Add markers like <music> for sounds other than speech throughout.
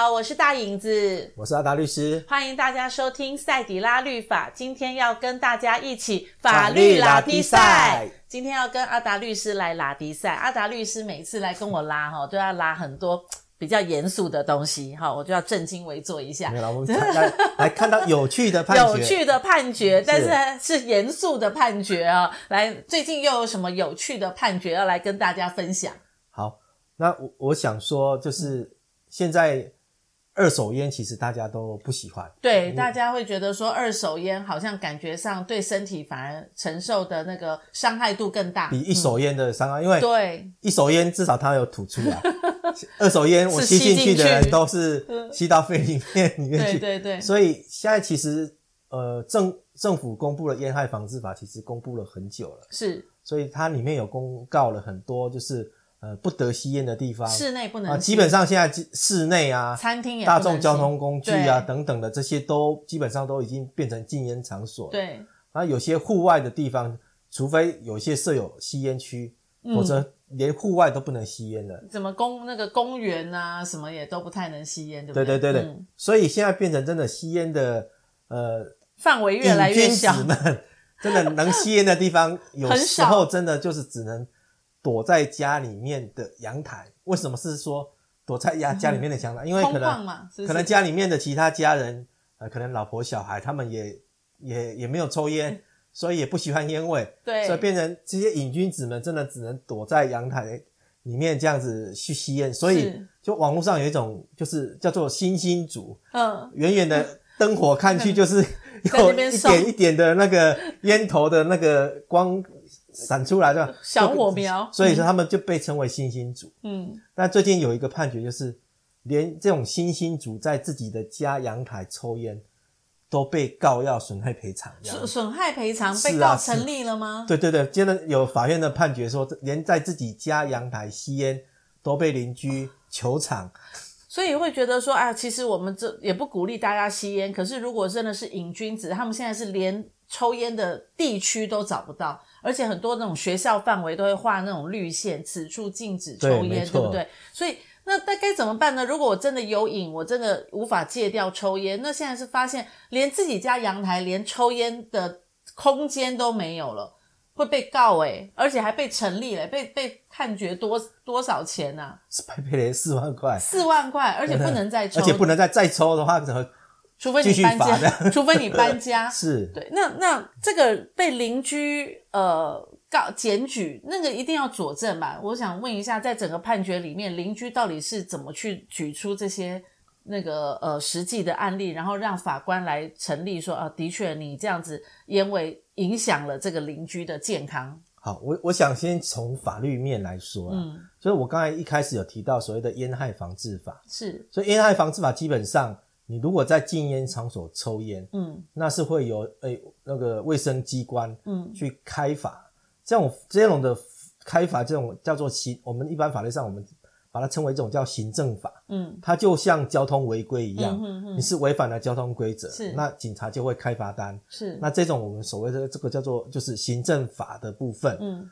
好，我是大影子，我是阿达律师，欢迎大家收听赛迪拉律法。今天要跟大家一起法律拉迪赛。今天要跟阿达律师来拉迪赛。阿达律师每次来跟我拉哈，都要拉很多比较严肃的东西哈，我就要正襟危坐一下。没有，我们来来看到有趣的判决，有趣的判决，但是是严肃的判决啊。来，最近又有什么有趣的判决要来跟大家分享？好，那我我想说就是。现在二手烟其实大家都不喜欢，对，大家会觉得说二手烟好像感觉上对身体反而承受的那个伤害度更大，比一手烟的伤害，嗯、因为对。一手烟至少它有吐出来，<laughs> 二手烟我吸进去的人都是吸到肺里面里面去，对对对，所以现在其实呃政政府公布了烟害防治法，其实公布了很久了，是，所以它里面有公告了很多就是。呃，不得吸烟的地方，室内不能啊。基本上现在室内啊，餐厅也大众交通工具啊等等的这些都基本上都已经变成禁烟场所。对。啊，有些户外的地方，除非有些设有吸烟区，嗯，否则连户外都不能吸烟的。怎么公那个公园啊，什么也都不太能吸烟，对不对？对对对对。嗯，所以现在变成真的吸烟的呃范围越来越小，真的能吸烟的地方，<laughs> 有时候真的就是只能。躲在家里面的阳台，为什么是说躲在家家里面的阳台？因为可能可能家里面的其他家人，呃，可能老婆小孩他们也也也没有抽烟，所以也不喜欢烟味，对，所以变成这些瘾君子们真的只能躲在阳台里面这样子去吸烟。所以就网络上有一种就是叫做星星族，嗯，远远的灯火看去就是有一点一点的那个烟头的那个光。闪出来的小火苗，所以说他们就被称为星星族。嗯，但最近有一个判决，就是连这种星星族在自己的家阳台抽烟，都被告要损害赔偿。损损害赔偿被告成立了吗？对对对，接着有法院的判决说，连在自己家阳台吸烟都被邻居求偿。所以会觉得说，啊，其实我们这也不鼓励大家吸烟。可是如果真的是瘾君子，他们现在是连抽烟的地区都找不到。而且很多那种学校范围都会画那种绿线，此处禁止抽烟，对，对不对？所以那那该怎么办呢？如果我真的有瘾，我真的无法戒掉抽烟，那现在是发现连自己家阳台连抽烟的空间都没有了，会被告诶，而且还被成立了，被被判决多多少钱呢？啊？是赔赔四万块，四万块，而且不能再抽，<laughs> 而且不能再再抽的话怎么？<laughs> 除非你搬家，除非你搬家，是对。那那这个被邻居呃告检举，那个一定要佐证吧？我想问一下，在整个判决里面，邻居到底是怎么去举出这些那个呃实际的案例，然后让法官来成立说啊，的确你这样子因为影响了这个邻居的健康。好，我我想先从法律面来说，嗯，所以我刚才一开始有提到所谓的烟害防治法，是，所以烟害防治法基本上。你如果在禁烟场所抽烟，嗯，那是会有诶、欸、那个卫生机关，嗯，去开罚。这种这种的开罚，这种叫做行，我们一般法律上我们把它称为一种叫行政法，嗯，它就像交通违规一样，嗯哼哼，你是违反了交通规则，是，那警察就会开罚单，是，那这种我们所谓的这个叫做就是行政法的部分，嗯，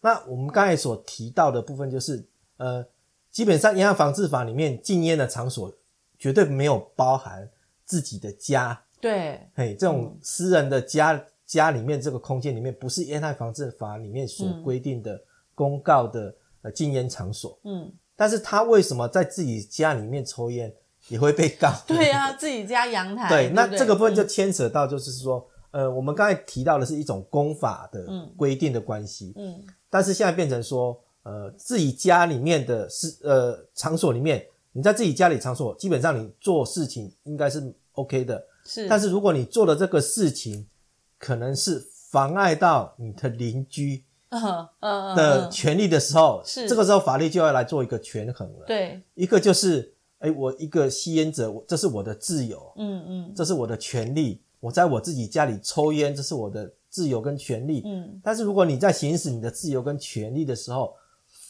那我们刚才所提到的部分就是，呃，基本上烟害防治法里面禁烟的场所。绝对没有包含自己的家，对，嘿，这种私人的家、嗯、家里面这个空间里面，不是烟害防治法里面所规定的公告的呃禁烟场所，嗯，但是他为什么在自己家里面抽烟也会被告？<laughs> 对啊，自己家阳台，对，那这个部分就牵扯到就是说，嗯、呃，我们刚才提到的是一种公法的规定的关系，嗯，但是现在变成说，呃，自己家里面的是呃场所里面。你在自己家里场所，基本上你做事情应该是 OK 的，是。但是如果你做的这个事情，可能是妨碍到你的邻居的权利的时候，是。这个时候法律就要来做一个权衡了。对。一个就是，哎，我一个吸烟者，这是我的自由，嗯嗯，这是我的权利。我在我自己家里抽烟，这是我的自由跟权利。嗯。但是如果你在行使你的自由跟权利的时候，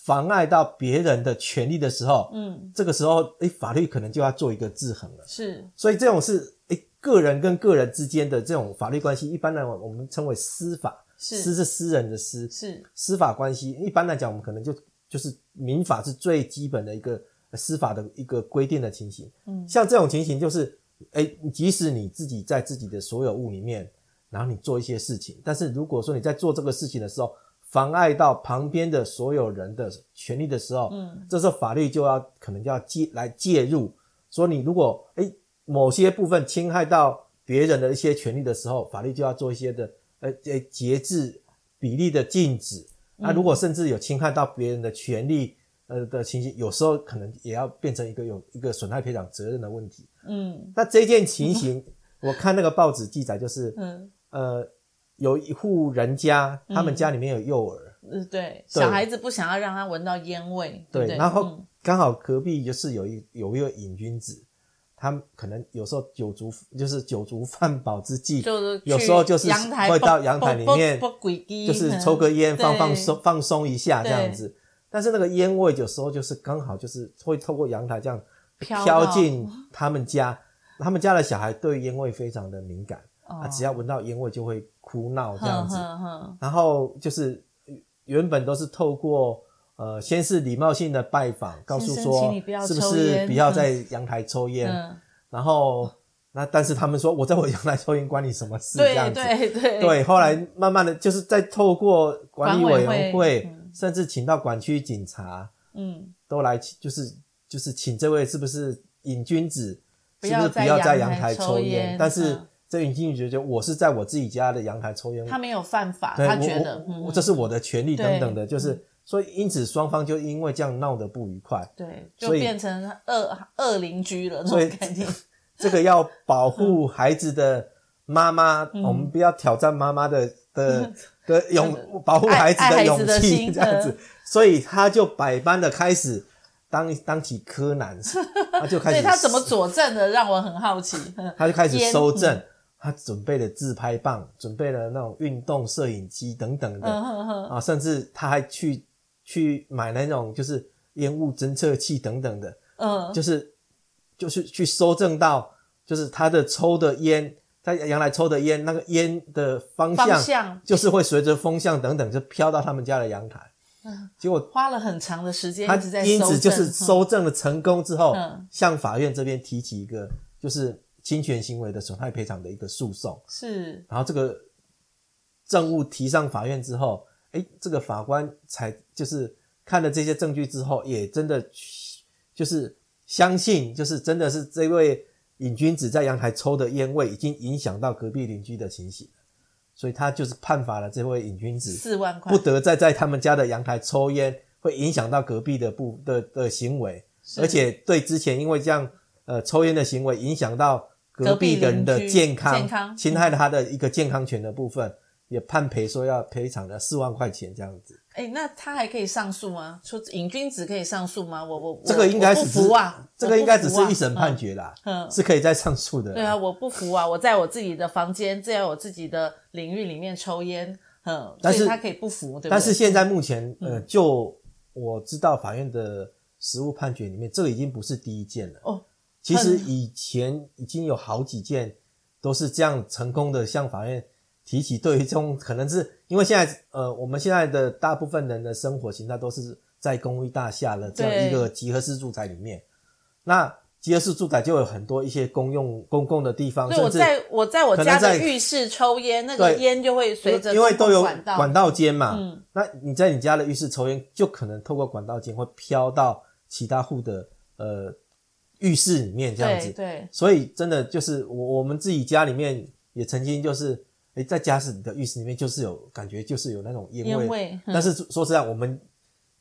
妨碍到别人的权利的时候，嗯，这个时候，诶，法律可能就要做一个制衡了。是，所以这种是，诶，个人跟个人之间的这种法律关系，一般来讲我们称为司法，是，私是私人的私，是，司法关系。一般来讲，我们可能就就是民法是最基本的一个司法的一个规定的情形。嗯，像这种情形就是，哎，即使你自己在自己的所有物里面，然后你做一些事情，但是如果说你在做这个事情的时候，妨碍到旁边的所有人的权利的时候，嗯，这时候法律就要可能就要介来介入，说你如果哎某些部分侵害到别人的一些权利的时候，法律就要做一些的呃呃节制比例的禁止。那如果甚至有侵害到别人的权利呃的情形，有时候可能也要变成一个有一个损害赔偿责任的问题。嗯，那这件情形，我看那个报纸记载就是，<laughs> 嗯呃。有一户人家，他们家里面有幼儿，嗯，对，对。小孩子不想要让他闻到烟味，对，对，然后刚好隔壁就是有一有一个瘾君子，他可能有时候酒足就是酒足饭饱之际，就是有时候就是会到阳台里面，就是抽个烟放放松放松一下这样子，但是那个烟味有时候就是刚好就是会透过阳台这样飘进他们家，他们家的小孩对烟味非常的敏感。啊，只要闻到烟味就会哭闹这样子，然后就是原本都是透过呃，先是礼貌性的拜访，告诉说是不是不要在阳台抽烟，然后那但是他们说我在我阳台抽烟关你什么事这样子，对对。对，对，后来慢慢的就是在透过管理委员会，甚至请到管区警察，嗯，都来就是就是请这位是不是瘾君子，是不是不要在阳台抽烟，但是。这瘾君子觉得我是在我自己家的阳台抽烟，他没有犯法，他觉得这是我的权利等等的，就是所以因此双方就因为这样闹得不愉快，对，就变成恶恶邻居了。所以 <laughs> 这个要保护孩子的妈妈，我们不要挑战妈妈的的的勇 <laughs> 保护孩子的勇气这样子，所以他就百般的开始当当起柯南，<laughs> 他就开始，他怎么佐证的？让我很好奇，他就开始搜证。他准备了自拍棒，准备了那种运动摄影机等等的、uh. 啊，甚至他还去去买那种就是烟雾侦测器等等的，嗯、uh，huh. 就是就是去搜证到，就是他的抽的烟在阳台抽的烟，那个烟的方向，就是会随着风向等等就飘到他们家的阳台，嗯、uh，huh. 结果花了很长的时间，他因此就是搜证了成功之后，uh. 向法院这边提起一个就是。侵权行为的损害赔偿的一个诉讼是，然后这个证物提上法院之后，诶，这个法官才就是看了这些证据之后，也真的就是相信，就是真的是这位瘾君子在阳台抽的烟味已经影响到隔壁邻居的情形，所以他就是判罚了这位瘾君子四万块，不得再在他们家的阳台抽烟，会影响到隔壁的不的的行为，而且对之前因为这样呃抽烟的行为影响到。隔壁人的健康，健康侵害了他的一个健康权的部分，嗯、也判赔说要赔偿了四万块钱这样子。哎、欸，那他还可以上诉吗？说瘾君子可以上诉吗？我我这个应该是不服啊，这个应该只是一审判决啦，嗯，嗯是可以再上诉的。对啊，我不服啊，我在我自己的房间，在我自己的领域里面抽烟，嗯，但是他可以不服，对不对？但是现在目前，呃，就我知道法院的实务判决里面，这个已经不是第一件了哦。其实以前已经有好几件都是这样成功的向法院提起，对于这种可能是因为现在呃我们现在的大部分人的生活形态都是在公寓大厦的这样一个集合式住宅里面，那集合式住宅就有很多一些公用公共的地方，对，我在我在我家的浴室抽烟，那个烟就会随着因为都有管道间嘛，嗯，那你在你家的浴室抽烟，就可能透过管道间会飘到其他户的呃。浴室里面这样子，对，对，所以真的就是我我们自己家里面也曾经就是，诶、欸、在家里的浴室里面就是有感觉，就是有那种烟味。味嗯、但是说实在，我们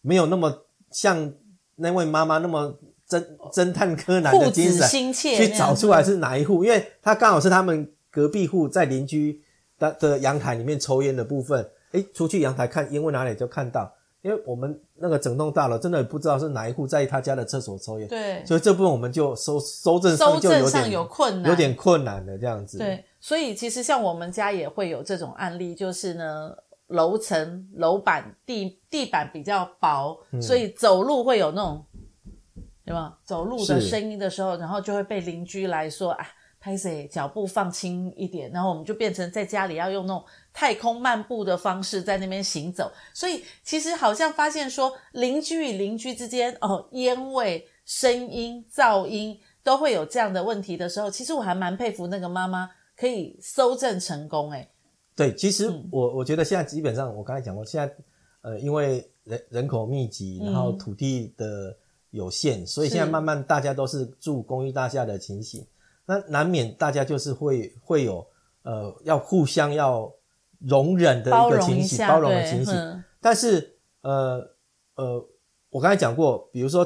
没有那么像那位妈妈那么侦侦探柯南的精神去找出来是哪一户，因为他刚好是他们隔壁户在邻居的的阳台里面抽烟的部分，诶、欸、出去阳台看烟味哪里就看到。因为我们那个整栋大楼真的不知道是哪一户在他家的厕所抽烟，对，所以这部分我们就收收证上就有点搜证上有困难，有点困难的这样子。对，所以其实像我们家也会有这种案例，就是呢，楼层楼板地地板比较薄，嗯、所以走路会有那种，对吧？走路的声音的时候，然后就会被邻居来说啊。拍谢脚步放轻一点，然后我们就变成在家里要用那种太空漫步的方式在那边行走，所以其实好像发现说邻居与邻居之间哦，烟味声音、噪音都会有这样的问题的时候，其实我还蛮佩服那个妈妈可以搜证成功。诶对，其实我、嗯、我觉得现在基本上我刚才讲过，现在呃，因为人人口密集，然后土地的有限，嗯、所以现在慢慢大家都是住公寓大厦的情形，那难免大家就是会会有呃要互相要容忍的一个情形，包容，的情形。但是呃呃，我刚才讲过，比如说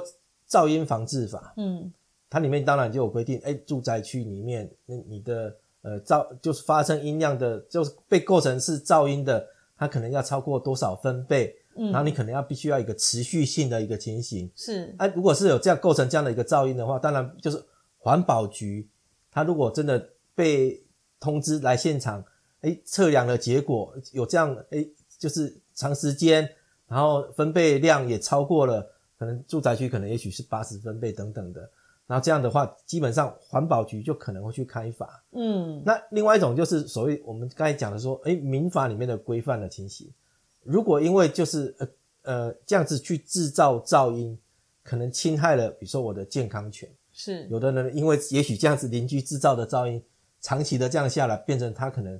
噪音防治法，嗯，它里面当然就有规定，哎，住宅区里面那你的呃噪就是发生音量的，就是被构成是噪音的，它可能要超过多少分贝，嗯，然后你可能要必须要一个持续性的一个情形，是，哎，如果是有这样构成这样的一个噪音的话，当然就是环保局，它如果真的被通知来现场，哎，测量的结果有这样，哎，就是。长时间，然后分贝量也超过了，可能住宅区可能也许是八十分贝等等的，然后这样的话，基本上环保局就可能会去开罚。嗯，那另外一种就是所谓我们刚才讲的说，哎，民法里面的规范的情形，如果因为就是呃呃这样子去制造噪音，可能侵害了比如说我的健康权，是有的人因为也许这样子邻居制造的噪音，长期的这样下来，变成他可能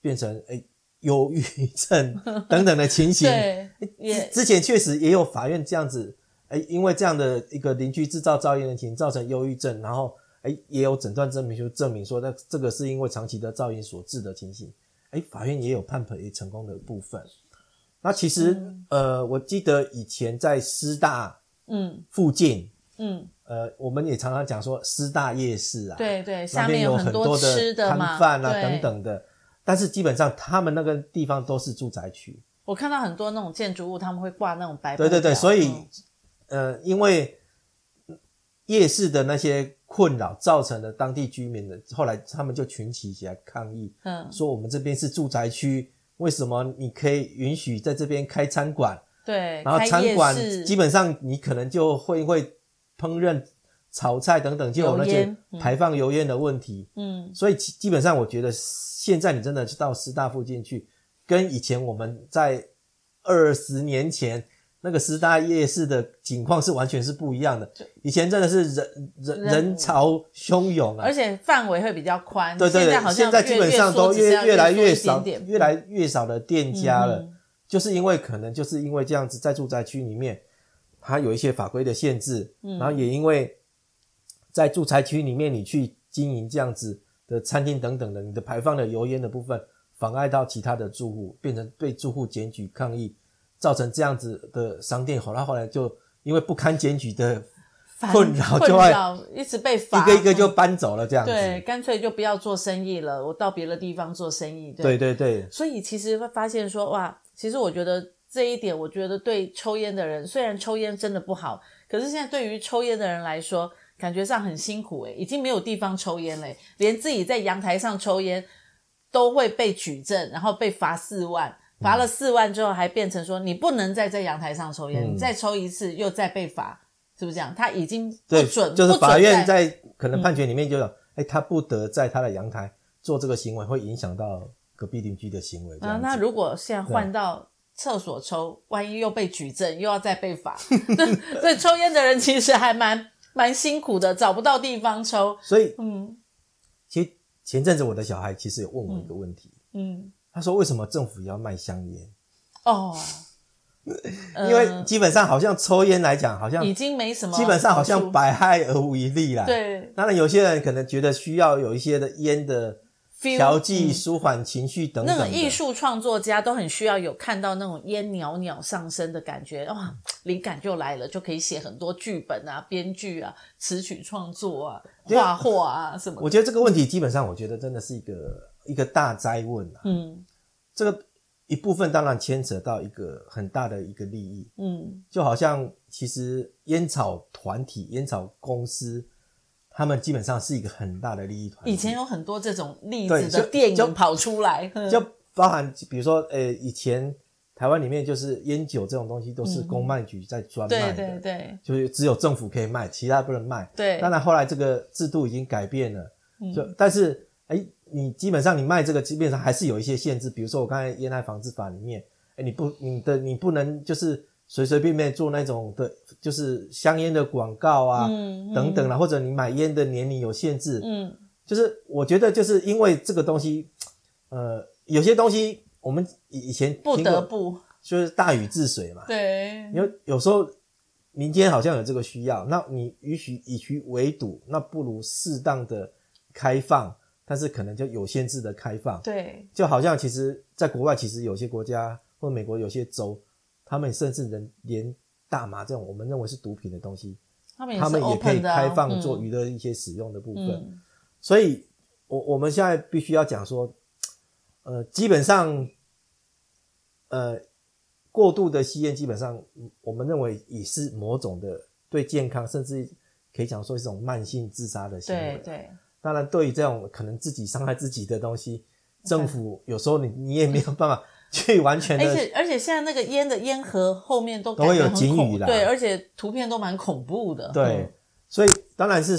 变成诶。忧郁症 <laughs> 等等的情形，对，之前确实也有法院这样子，诶，因为这样的一个邻居制造噪音的情形造成忧郁症，然后诶，也有诊断证明，就证明说，那这个是因为长期的噪音所致的情形，诶，法院也有判赔成功的部分。那其实，嗯、呃，我记得以前在师大，嗯，附近，嗯，呃，我们也常常讲说师大夜市啊，对对，下面有很多的摊贩啊等等的。但是基本上，他们那个地方都是住宅区。我看到很多那种建筑物，他们会挂那种白布。对对对，所以，嗯、呃，因为夜市的那些困扰，造成了当地居民的，后来他们就群起起来抗议，嗯，说我们这边是住宅区，为什么你可以允许在这边开餐馆？对，然后餐馆基本上你可能就会会烹饪。炒菜等等，就有那些排放油烟的问题。嗯，所以基本上，我觉得现在你真的到师大附近去，跟以前我们在二十年前那个师大夜市的景况是完全是不一样的。以前真的是人人人潮汹涌啊，而且范围会比较宽。对对对，现在基本上都越越来越少，越来越少的店家了，就是因为可能就是因为这样子，在住宅区里面，它有一些法规的限制，然后也因为。在住宅区里面，你去经营这样子的餐厅等等的，你的排放的油烟的部分妨碍到其他的住户，变成被住户检举抗议，造成这样子的商店，后来后来就因为不堪检举的 <laughs> 困扰，就会一直被罚，一个一个就搬走了这样子。对，干脆就不要做生意了，我到别的地方做生意。对对对。所以其实会发现说，哇，其实我觉得这一点，我觉得对抽烟的人，虽然抽烟真的不好，可是现在对于抽烟的人来说。感觉上很辛苦诶，已经没有地方抽烟嘞，连自己在阳台上抽烟都会被举证，然后被罚四万，罚了四万之后还变成说你不能再在阳台上抽烟，嗯、你再抽一次又再被罚，是不是这样？他已经不准，就是法院在可能判决里面就有，哎、嗯，他不得在他的阳台做这个行为，会影响到隔壁邻居的行为。啊，那如果现在换到厕所抽，万一又被举证，又要再被罚，<laughs> 所以抽烟的人其实还蛮。蛮辛苦的，找不到地方抽，所以，嗯，其实前阵子我的小孩其实有问我一个问题，嗯，嗯他说为什么政府要卖香烟？哦，<laughs> 因为基本上好像抽烟来讲，好像已经没什么，基本上好像百害而无一利啦。对，当然有些人可能觉得需要有一些的烟的。调剂、舒缓情绪等等。那种艺术创作家都很需要有看到那种烟袅袅上升的感觉，哇，灵感就来了，就可以写很多剧本啊、编剧啊、词曲创作啊、画画啊什么。我觉得这个问题基本上，我觉得真的是一个一个大哉问啊。嗯，这个一部分当然牵扯到一个很大的一个利益。嗯，就好像其实烟草团体、烟草公司。他们基本上是一个很大的利益团体。以前有很多这种例子的电影跑出来，就，就包含比如说，呃、欸，以前台湾里面就是烟酒这种东西都是公卖局在专卖的，对对对，就是只有政府可以卖，其他不能卖。对，当然后来这个制度已经改变了，就但是，哎、欸，你基本上你卖这个，基本上还是有一些限制，比如说我刚才烟害防治法里面，哎、欸，你不，你的你不能就是随随便便做那种的，就是香烟的广告啊，嗯嗯、等等啦，或者你买烟的年龄有限制，嗯，就是我觉得就是因为这个东西，呃，有些东西我们以前不得不。就是大禹治水嘛，对，因为有时候民间好像有这个需要，那你与其以其围堵，那不如适当的开放，但是可能就有限制的开放，对，就好像其实在国外，其实有些国家或美国有些州。他们甚至能连大麻这种我们认为是毒品的东西，他们也，他们也可以开放做娱乐一些使用的部分。嗯、所以，我我们现在必须要讲说，呃，基本上，呃，过度的吸烟，基本上我们认为也是某种的对健康，甚至可以讲说是一种慢性自杀的行为。对对。当然，对于这种可能自己伤害自己的东西，政府有时候你你也没有办法。去完全的，而且而且现在那个烟的烟盒后面都都会有警语啦，对，而且图片都蛮恐怖的。对，嗯、所以当然是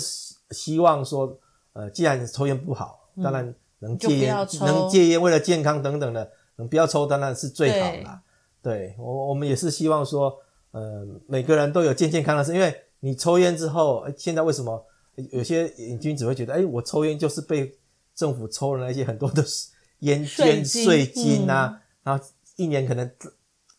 希望说，呃，既然抽烟不好，嗯、当然能戒烟，能戒烟，为了健康等等的，能不要抽当然是最好啦。对，我我们也是希望说，呃，每个人都有健健康康的，是因为你抽烟之后，现在为什么有些瘾君子会觉得，哎，我抽烟就是被政府抽了那些很多的 <laughs> 烟捐税金啊？然后一年可能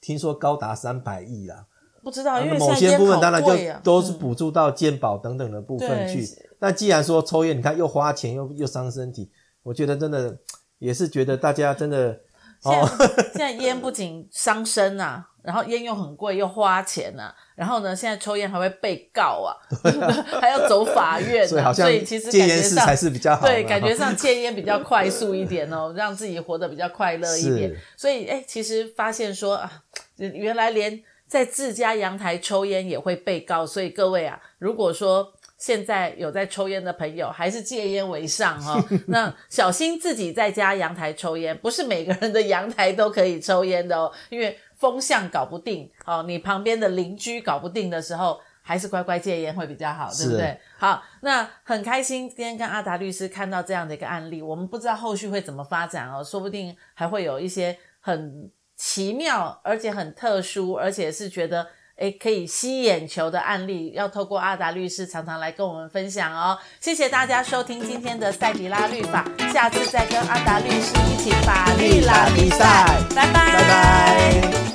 听说高达三百亿啦，不知道，因为某些部分当然就都是补助到健保等等的部分去。那、嗯、既然说抽烟，你看又花钱又又伤身体，我觉得真的也是觉得大家真的现在哦，现在烟不仅伤身啊。<laughs> 然后烟又很贵，又花钱呐、啊。然后呢，现在抽烟还会被告啊，<laughs> 还要走法院、啊。所以好像，所以其实戒烟是才是比较好。对，感觉上戒烟比较快速一点哦，让自己活得比较快乐一点。<laughs> 所以，哎，其实发现说啊，原来连在自家阳台抽烟也会被告。所以各位啊，如果说。现在有在抽烟的朋友，还是戒烟为上哦。<laughs> 那小心自己在家阳台抽烟，不是每个人的阳台都可以抽烟的哦。因为风向搞不定哦，你旁边的邻居搞不定的时候，还是乖乖戒烟会比较好，对不对？好，那很开心今天跟阿达律师看到这样的一个案例，我们不知道后续会怎么发展哦，说不定还会有一些很奇妙，而且很特殊，而且是觉得。诶，可以吸眼球的案例，要透过阿达律师常常来跟我们分享哦。谢谢大家收听今天的赛迪拉律法，下次再跟阿达律师一起法律拉比赛，拜拜。拜拜。